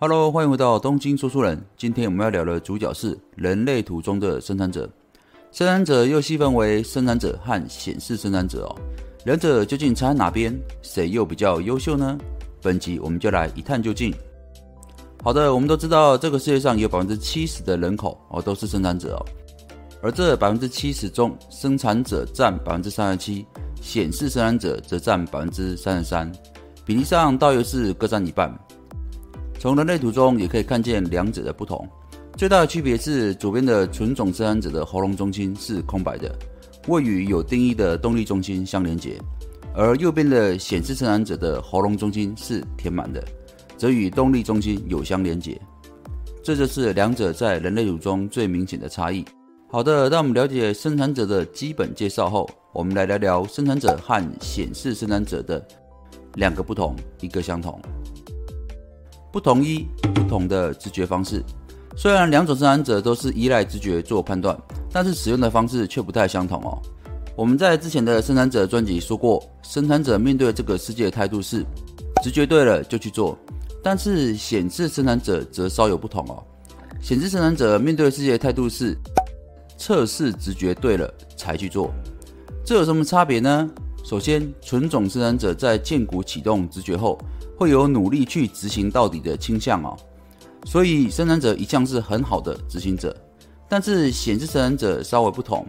Hello，欢迎回到东京说书人。今天我们要聊的主角是人类图中的生产者。生产者又细分为生产者和显示生产者哦，两者究竟差哪边？谁又比较优秀呢？本集我们就来一探究竟。好的，我们都知道这个世界上有百分之七十的人口哦都是生产者哦，而这百分之七十中，生产者占百分之三十七，显示生产者则占百分之三十三，比例上大约是各占一半。从人类图中也可以看见两者的不同，最大的区别是左边的纯种生产者的喉咙中心是空白的，未与有定义的动力中心相连接，而右边的显示生产者的喉咙中心是填满的，则与动力中心有相连接。这就是两者在人类图中最明显的差异。好的，当我们了解生产者的基本介绍后，我们来聊聊生产者和显示生产者的两个不同，一个相同。不同一不同的直觉方式，虽然两种生产者都是依赖直觉做判断，但是使用的方式却不太相同哦。我们在之前的生产者专辑说过，生产者面对这个世界的态度是直觉对了就去做，但是显示生产者则稍有不同哦。显示生产者面对世界的态度是测试直觉对了才去做，这有什么差别呢？首先，纯种生产者在建股启动直觉后。会有努力去执行到底的倾向哦，所以生产者一向是很好的执行者，但是显示生产者稍微不同，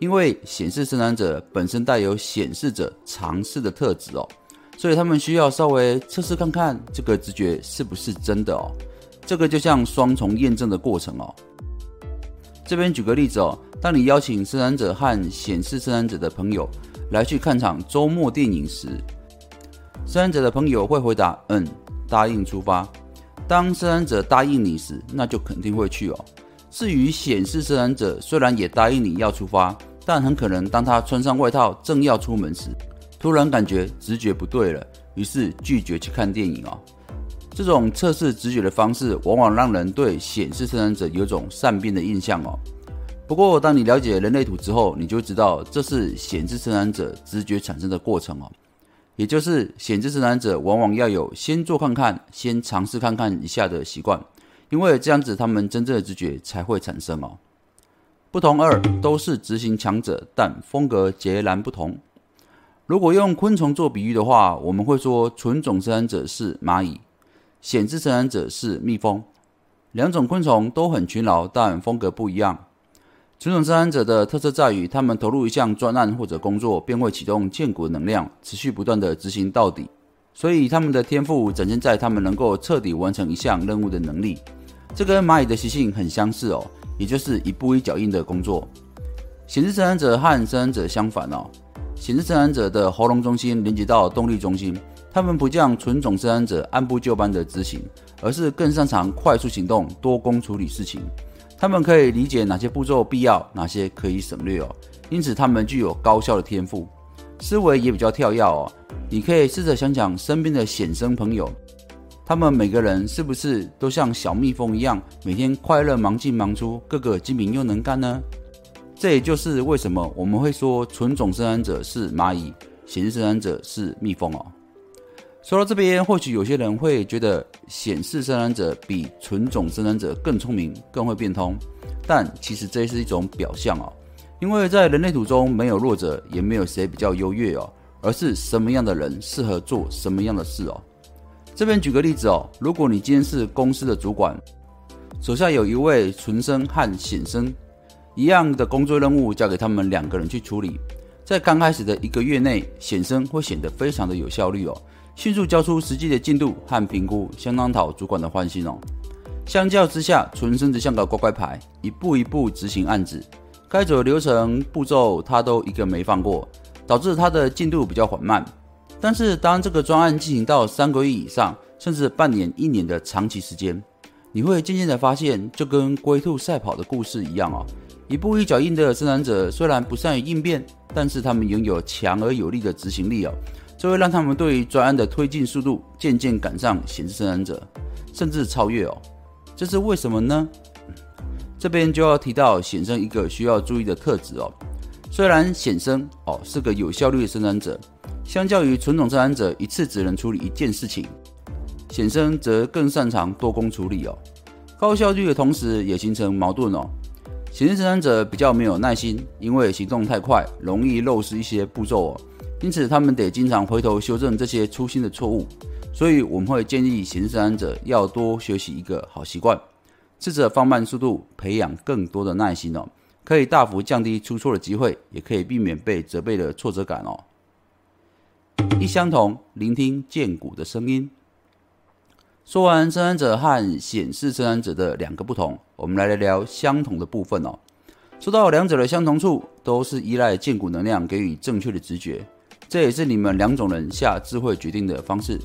因为显示生产者本身带有显示者尝试的特质哦，所以他们需要稍微测试看看这个直觉是不是真的哦，这个就像双重验证的过程哦。这边举个例子哦，当你邀请生产者和显示生产者的朋友来去看场周末电影时。生产者的朋友会回答：“嗯，答应出发。”当生产者答应你时，那就肯定会去哦。至于显示生产者，虽然也答应你要出发，但很可能当他穿上外套正要出门时，突然感觉直觉不对了，于是拒绝去看电影哦。这种测试直觉的方式，往往让人对显示生产者有种善变的印象哦。不过，当你了解人类图之后，你就知道这是显示生产者直觉产生的过程哦。也就是显知生产者往往要有先做看看、先尝试看看一下的习惯，因为这样子他们真正的直觉才会产生哦。不同二都是执行强者，但风格截然不同。如果用昆虫做比喻的话，我们会说纯种生产者是蚂蚁，显示生产者是蜜蜂。两种昆虫都很勤劳，但风格不一样。纯种生产者的特色在于，他们投入一项专案或者工作，便会启动建股能量，持续不断的执行到底。所以他们的天赋展现在他们能够彻底完成一项任务的能力。这跟蚂蚁的习性很相似哦，也就是一步一脚印的工作。显示生产者和生产者相反哦，显示生产者的喉咙中心连接到动力中心，他们不像纯种生产者按部就班的执行，而是更擅长快速行动、多工处理事情。他们可以理解哪些步骤必要，哪些可以省略哦。因此，他们具有高效的天赋，思维也比较跳跃哦。你可以试着想想身边的显生朋友，他们每个人是不是都像小蜜蜂一样，每天快乐忙进忙出，个个精明又能干呢？这也就是为什么我们会说纯种生产者是蚂蚁，显示生产者是蜜蜂哦。说到这边，或许有些人会觉得显示生产者比纯种生产者更聪明、更会变通，但其实这是一种表象哦。因为在人类图中没有弱者，也没有谁比较优越哦，而是什么样的人适合做什么样的事哦。这边举个例子哦，如果你今天是公司的主管，手下有一位纯生和显生一样的工作任务，交给他们两个人去处理，在刚开始的一个月内，显生会显得非常的有效率哦。迅速交出实际的进度和评估，相当讨主管的欢心哦。相较之下，纯生子像个乖乖牌，一步一步执行案子，该走的流程步骤他都一个没放过，导致他的进度比较缓慢。但是当这个专案进行到三个月以上，甚至半年、一年的长期时间，你会渐渐的发现，就跟龟兔赛跑的故事一样哦。一步一脚印的生产者虽然不善于应变，但是他们拥有强而有力的执行力哦。这会让他们对于专案的推进速度渐渐赶上显示生产者，甚至超越哦。这是为什么呢？这边就要提到显生一个需要注意的特质哦。虽然显生哦是个有效率的生产者，相较于纯种生产者一次只能处理一件事情，显生则更擅长多工处理哦，高效率的同时也形成矛盾哦。显示生产者比较没有耐心，因为行动太快，容易漏失一些步骤哦，因此他们得经常回头修正这些粗心的错误。所以我们会建议显示者要多学习一个好习惯，试着放慢速度，培养更多的耐心哦，可以大幅降低出错的机会，也可以避免被责备的挫折感哦。一相同，聆听剑骨的声音。说完生产者和显示生产者的两个不同，我们来聊聊相同的部分哦。说到两者的相同处，都是依赖剑骨能量给予正确的直觉，这也是你们两种人下智慧决定的方式。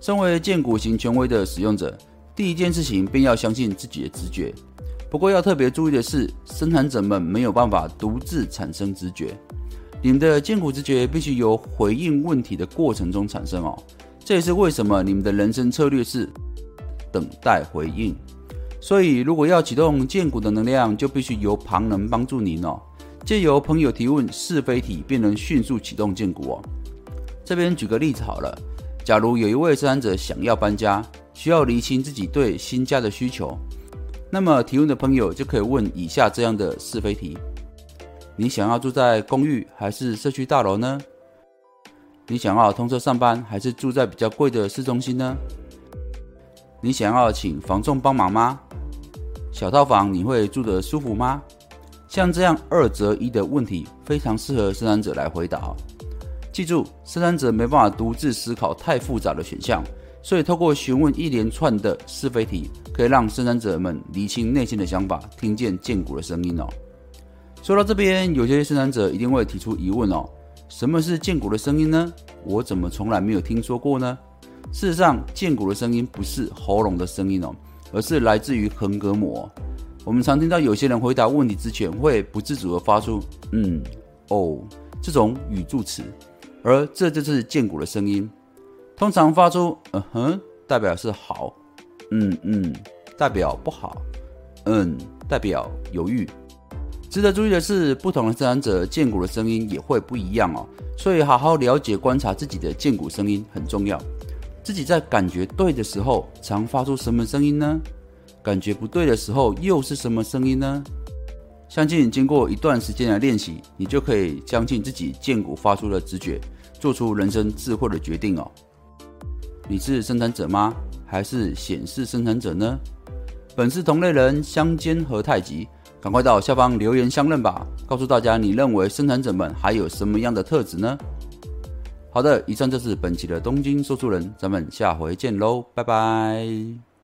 身为剑骨型权威的使用者，第一件事情便要相信自己的直觉。不过要特别注意的是，生产者们没有办法独自产生直觉，你们的剑骨直觉必须由回应问题的过程中产生哦。这也是为什么你们的人生策略是等待回应。所以，如果要启动剑骨的能量，就必须由旁人帮助您哦。借由朋友提问是非题，便能迅速启动剑骨哦。这边举个例子好了，假如有一位生产者想要搬家，需要厘清自己对新家的需求，那么提问的朋友就可以问以下这样的是非题：你想要住在公寓还是社区大楼呢？你想要通车上班，还是住在比较贵的市中心呢？你想要请房仲帮忙吗？小套房你会住得舒服吗？像这样二择一的问题，非常适合生产者来回答。记住，生产者没办法独自思考太复杂的选项，所以透过询问一连串的是非题，可以让生产者们理清内心的想法，听见剑骨的声音哦。说到这边，有些生产者一定会提出疑问哦。什么是剑骨的声音呢？我怎么从来没有听说过呢？事实上，剑骨的声音不是喉咙的声音哦，而是来自于横膈膜。我们常听到有些人回答问题之前会不自主的发出“嗯”“哦”这种语助词，而这就是剑骨的声音。通常发出“嗯哼”代表是好，“嗯嗯”代表不好，“嗯”代表犹豫。值得注意的是，不同的生产者剑骨的声音也会不一样哦，所以好好了解、观察自己的剑骨声音很重要。自己在感觉对的时候，常发出什么声音呢？感觉不对的时候，又是什么声音呢？相信经过一段时间的练习，你就可以相信自己剑骨发出的直觉，做出人生智慧的决定哦。你是生产者吗？还是显示生产者呢？本是同类人，相煎何太急？赶快到下方留言相认吧，告诉大家你认为生产者们还有什么样的特质呢？好的，以上就是本期的东京说书人，咱们下回见喽，拜拜。